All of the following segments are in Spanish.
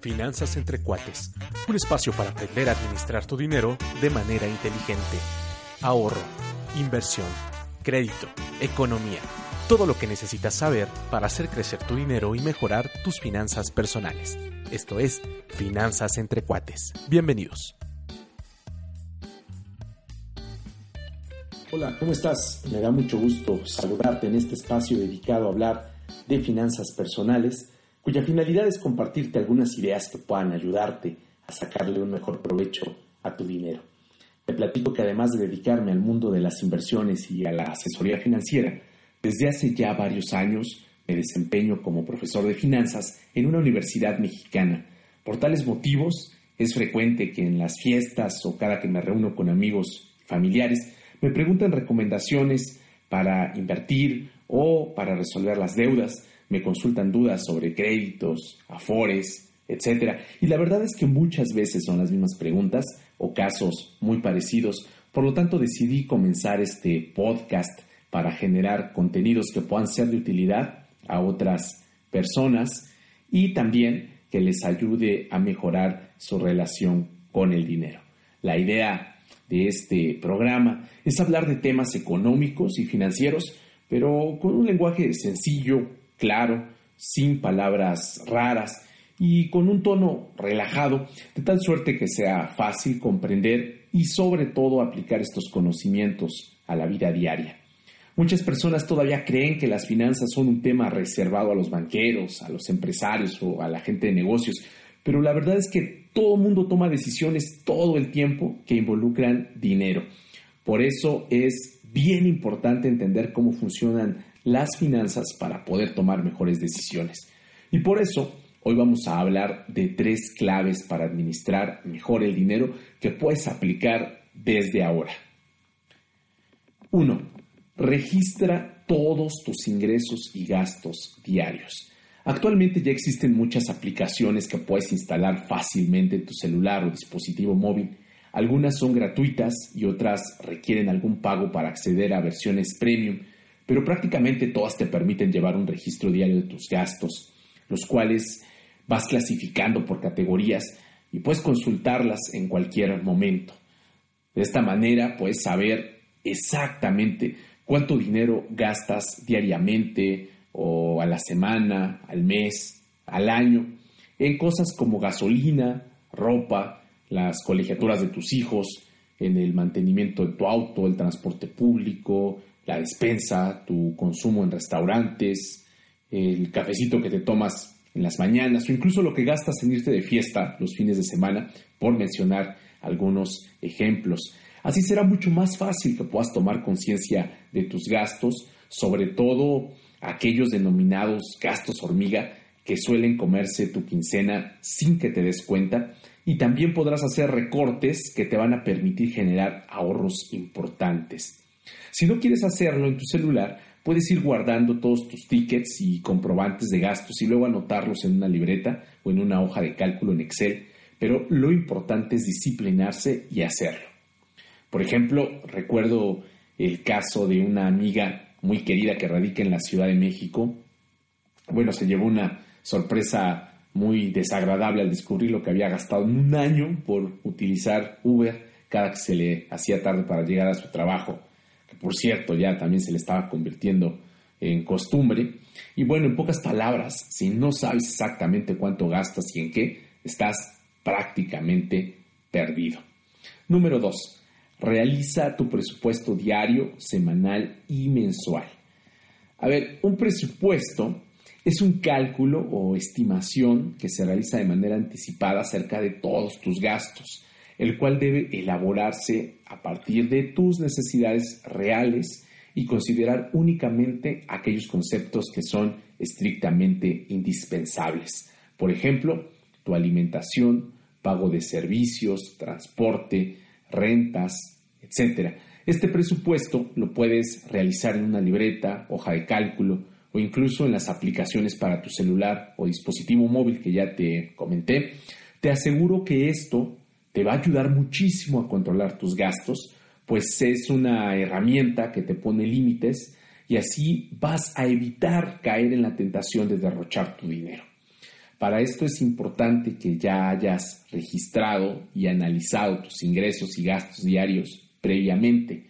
Finanzas entre cuates. Un espacio para aprender a administrar tu dinero de manera inteligente. Ahorro, inversión, crédito, economía. Todo lo que necesitas saber para hacer crecer tu dinero y mejorar tus finanzas personales. Esto es Finanzas entre cuates. Bienvenidos. Hola, ¿cómo estás? Me da mucho gusto saludarte en este espacio dedicado a hablar de finanzas personales cuya finalidad es compartirte algunas ideas que puedan ayudarte a sacarle un mejor provecho a tu dinero. Te platico que además de dedicarme al mundo de las inversiones y a la asesoría financiera, desde hace ya varios años me desempeño como profesor de finanzas en una universidad mexicana. Por tales motivos, es frecuente que en las fiestas o cada que me reúno con amigos y familiares me preguntan recomendaciones para invertir o para resolver las deudas me consultan dudas sobre créditos, afores, etc. Y la verdad es que muchas veces son las mismas preguntas o casos muy parecidos. Por lo tanto, decidí comenzar este podcast para generar contenidos que puedan ser de utilidad a otras personas y también que les ayude a mejorar su relación con el dinero. La idea de este programa es hablar de temas económicos y financieros, pero con un lenguaje sencillo, claro, sin palabras raras y con un tono relajado, de tal suerte que sea fácil comprender y sobre todo aplicar estos conocimientos a la vida diaria. Muchas personas todavía creen que las finanzas son un tema reservado a los banqueros, a los empresarios o a la gente de negocios, pero la verdad es que todo mundo toma decisiones todo el tiempo que involucran dinero. Por eso es bien importante entender cómo funcionan las finanzas para poder tomar mejores decisiones. Y por eso hoy vamos a hablar de tres claves para administrar mejor el dinero que puedes aplicar desde ahora. 1. Registra todos tus ingresos y gastos diarios. Actualmente ya existen muchas aplicaciones que puedes instalar fácilmente en tu celular o dispositivo móvil. Algunas son gratuitas y otras requieren algún pago para acceder a versiones premium pero prácticamente todas te permiten llevar un registro diario de tus gastos, los cuales vas clasificando por categorías y puedes consultarlas en cualquier momento. De esta manera puedes saber exactamente cuánto dinero gastas diariamente o a la semana, al mes, al año, en cosas como gasolina, ropa, las colegiaturas de tus hijos, en el mantenimiento de tu auto, el transporte público, la despensa, tu consumo en restaurantes, el cafecito que te tomas en las mañanas o incluso lo que gastas en irte de fiesta los fines de semana, por mencionar algunos ejemplos. Así será mucho más fácil que puedas tomar conciencia de tus gastos, sobre todo aquellos denominados gastos hormiga que suelen comerse tu quincena sin que te des cuenta y también podrás hacer recortes que te van a permitir generar ahorros importantes. Si no quieres hacerlo en tu celular, puedes ir guardando todos tus tickets y comprobantes de gastos y luego anotarlos en una libreta o en una hoja de cálculo en Excel, pero lo importante es disciplinarse y hacerlo. Por ejemplo, recuerdo el caso de una amiga muy querida que radica en la Ciudad de México. Bueno, se llevó una sorpresa muy desagradable al descubrir lo que había gastado en un año por utilizar Uber cada que se le hacía tarde para llegar a su trabajo por cierto ya también se le estaba convirtiendo en costumbre. Y bueno, en pocas palabras, si no sabes exactamente cuánto gastas y en qué, estás prácticamente perdido. Número 2. Realiza tu presupuesto diario, semanal y mensual. A ver, un presupuesto es un cálculo o estimación que se realiza de manera anticipada acerca de todos tus gastos el cual debe elaborarse a partir de tus necesidades reales y considerar únicamente aquellos conceptos que son estrictamente indispensables. Por ejemplo, tu alimentación, pago de servicios, transporte, rentas, etc. Este presupuesto lo puedes realizar en una libreta, hoja de cálculo o incluso en las aplicaciones para tu celular o dispositivo móvil que ya te comenté. Te aseguro que esto te va a ayudar muchísimo a controlar tus gastos, pues es una herramienta que te pone límites y así vas a evitar caer en la tentación de derrochar tu dinero. Para esto es importante que ya hayas registrado y analizado tus ingresos y gastos diarios previamente.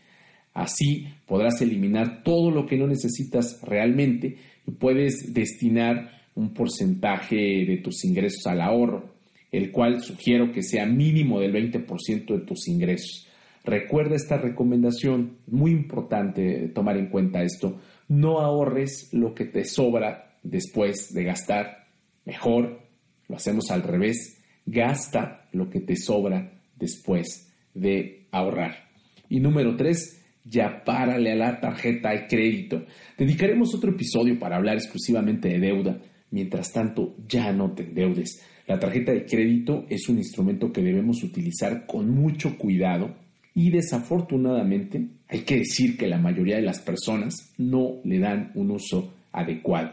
Así podrás eliminar todo lo que no necesitas realmente y puedes destinar un porcentaje de tus ingresos al ahorro, el cual sugiero que sea mínimo del 20% de tus ingresos. Recuerda esta recomendación, muy importante tomar en cuenta esto, no ahorres lo que te sobra después de gastar, mejor lo hacemos al revés, gasta lo que te sobra después de ahorrar. Y número tres, ya párale a la tarjeta de crédito. Dedicaremos otro episodio para hablar exclusivamente de deuda. Mientras tanto, ya no te endeudes. La tarjeta de crédito es un instrumento que debemos utilizar con mucho cuidado y desafortunadamente hay que decir que la mayoría de las personas no le dan un uso adecuado.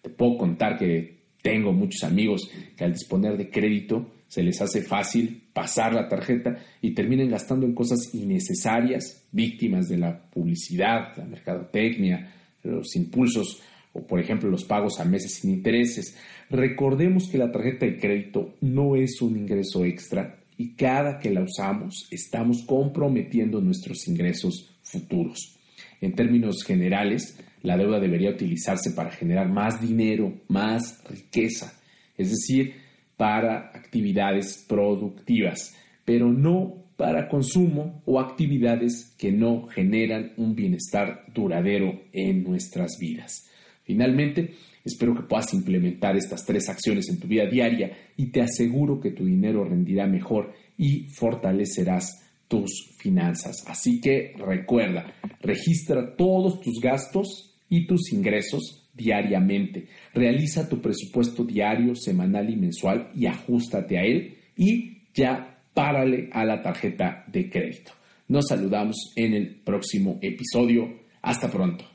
Te puedo contar que tengo muchos amigos que al disponer de crédito se les hace fácil pasar la tarjeta y terminan gastando en cosas innecesarias, víctimas de la publicidad, la mercadotecnia, los impulsos o por ejemplo los pagos a meses sin intereses. Recordemos que la tarjeta de crédito no es un ingreso extra y cada que la usamos estamos comprometiendo nuestros ingresos futuros. En términos generales, la deuda debería utilizarse para generar más dinero, más riqueza, es decir, para actividades productivas, pero no para consumo o actividades que no generan un bienestar duradero en nuestras vidas. Finalmente, espero que puedas implementar estas tres acciones en tu vida diaria y te aseguro que tu dinero rendirá mejor y fortalecerás tus finanzas. Así que recuerda, registra todos tus gastos y tus ingresos diariamente. Realiza tu presupuesto diario, semanal y mensual y ajustate a él y ya párale a la tarjeta de crédito. Nos saludamos en el próximo episodio. Hasta pronto.